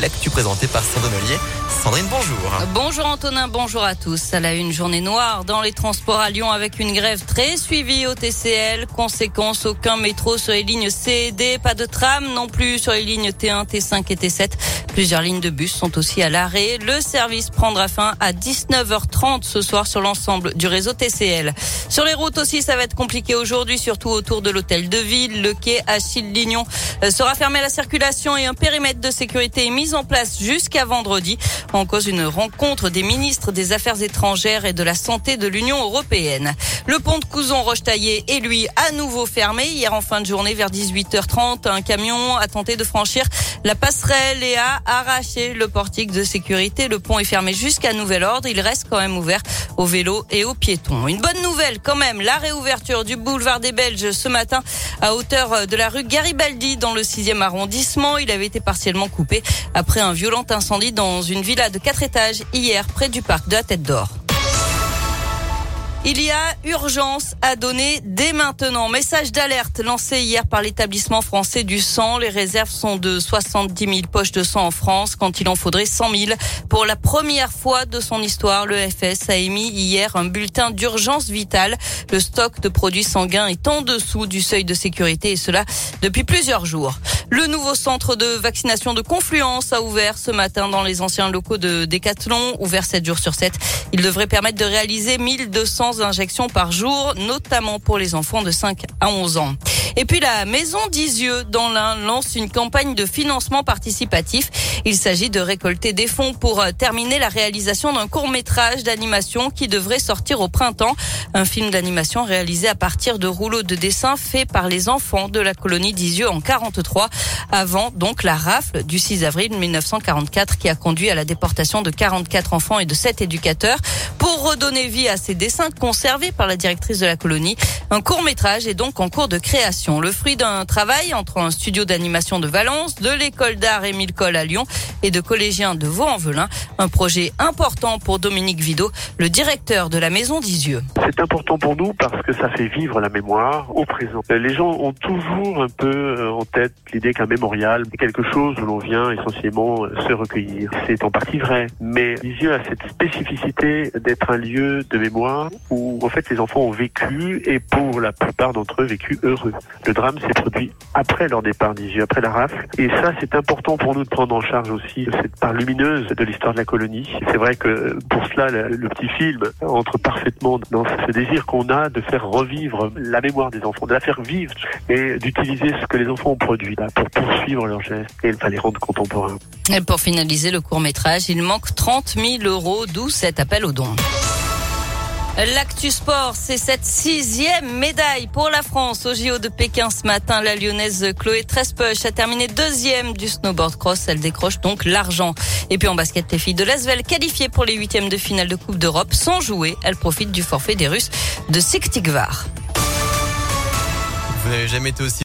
l'actu présenté par Sandrine Ollier. Sandrine, bonjour. Bonjour Antonin, bonjour à tous. À la une journée noire dans les transports à Lyon avec une grève très suivie au TCL. Conséquence, aucun métro sur les lignes C et D, pas de tram non plus sur les lignes T1, T5 et T7. Plusieurs lignes de bus sont aussi à l'arrêt. Le service prendra fin à 19h30 ce soir sur l'ensemble du réseau TCL. Sur les routes aussi, ça va être compliqué aujourd'hui, surtout autour de l'hôtel de ville. Le quai Achille Lignon euh, sera fermé à la circulation et un périmètre de sécurité est mis en place jusqu'à vendredi. En cause une rencontre des ministres des Affaires étrangères et de la santé de l'Union européenne. Le pont de Couzon-Rochetaillé est lui à nouveau fermé. Hier en fin de journée vers 18h30, un camion a tenté de franchir la passerelle et a arraché le portique de sécurité. Le pont est fermé jusqu'à nouvel ordre. Il reste quand même ouvert aux vélos et aux piétons. Une bonne nouvelle quand même, la réouverture du boulevard des Belges ce matin à hauteur de la rue Garibaldi dans le 6e arrondissement. Il avait été partiellement coupé après un violent incendie dans une villa de 4 étages hier près du parc de la Tête d'Or. Il y a urgence à donner dès maintenant. Message d'alerte lancé hier par l'établissement français du sang. Les réserves sont de 70 000 poches de sang en France quand il en faudrait 100 000. Pour la première fois de son histoire, le FS a émis hier un bulletin d'urgence vitale. Le stock de produits sanguins est en dessous du seuil de sécurité et cela depuis plusieurs jours. Le nouveau centre de vaccination de Confluence a ouvert ce matin dans les anciens locaux de Décathlon, ouvert 7 jours sur 7. Il devrait permettre de réaliser 1200 injections par jour, notamment pour les enfants de 5 à 11 ans. Et puis la Maison d'Isieux dans l'Ain lance une campagne de financement participatif. Il s'agit de récolter des fonds pour euh, terminer la réalisation d'un court métrage d'animation qui devrait sortir au printemps. Un film d'animation réalisé à partir de rouleaux de dessin faits par les enfants de la colonie d'Isieux en 43, avant donc la rafle du 6 avril 1944 qui a conduit à la déportation de 44 enfants et de 7 éducateurs. Pour redonner vie à ces dessins conservés par la directrice de la colonie, un court métrage est donc en cours de création. Le fruit d'un travail entre un studio d'animation de Valence, de l'école d'art Émile Cole à Lyon et de collégiens de Vaux-en-Velin. Un projet important pour Dominique Vidot, le directeur de la maison d'Isieux. C'est important pour nous parce que ça fait vivre la mémoire au présent. Les gens ont toujours un peu euh, en tête l'idée qu'un mémorial est quelque chose où l'on vient essentiellement euh, se recueillir. C'est en partie vrai, mais Lisieux a cette spécificité d'être un lieu de mémoire où en fait les enfants ont vécu et pour la plupart d'entre eux vécu heureux. Le drame s'est produit après leur départ d'Isieux, après la rafle. Et ça, c'est important pour nous de prendre en charge aussi cette part lumineuse de l'histoire de la colonie. C'est vrai que pour cela, le, petit film entre parfaitement dans ce désir qu'on a de faire revivre la mémoire des enfants, de la faire vivre et d'utiliser ce que les enfants ont produit pour poursuivre leurs gestes et les rendre contemporains. Et pour finaliser le court métrage, il manque 30 000 euros, d'où cet appel aux dons. L'actu sport, c'est cette sixième médaille pour la France au JO de Pékin ce matin. La lyonnaise Chloé Trespech a terminé deuxième du snowboard cross. Elle décroche donc l'argent. Et puis en basket, les filles de Lasvel qualifiées pour les huitièmes de finale de Coupe d'Europe sans jouer. Elles profitent du forfait des Russes de Siktigvar. Vous